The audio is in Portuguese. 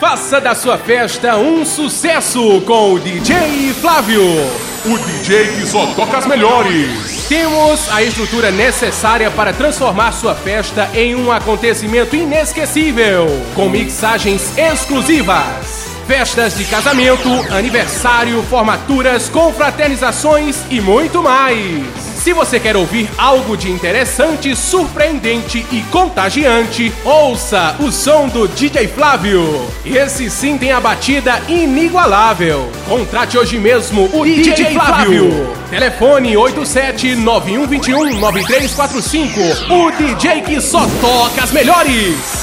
Faça da sua festa um sucesso com o DJ Flávio. O DJ que só toca as melhores. Temos a estrutura necessária para transformar sua festa em um acontecimento inesquecível, com mixagens exclusivas. Festas de casamento, aniversário, formaturas, confraternizações e muito mais. Se você quer ouvir algo de interessante, surpreendente e contagiante, ouça o som do DJ Flávio. Esse sim tem a batida inigualável. Contrate hoje mesmo o DJ, DJ Flávio. Flávio. Telefone 87 9121 9345. O DJ que só toca as melhores.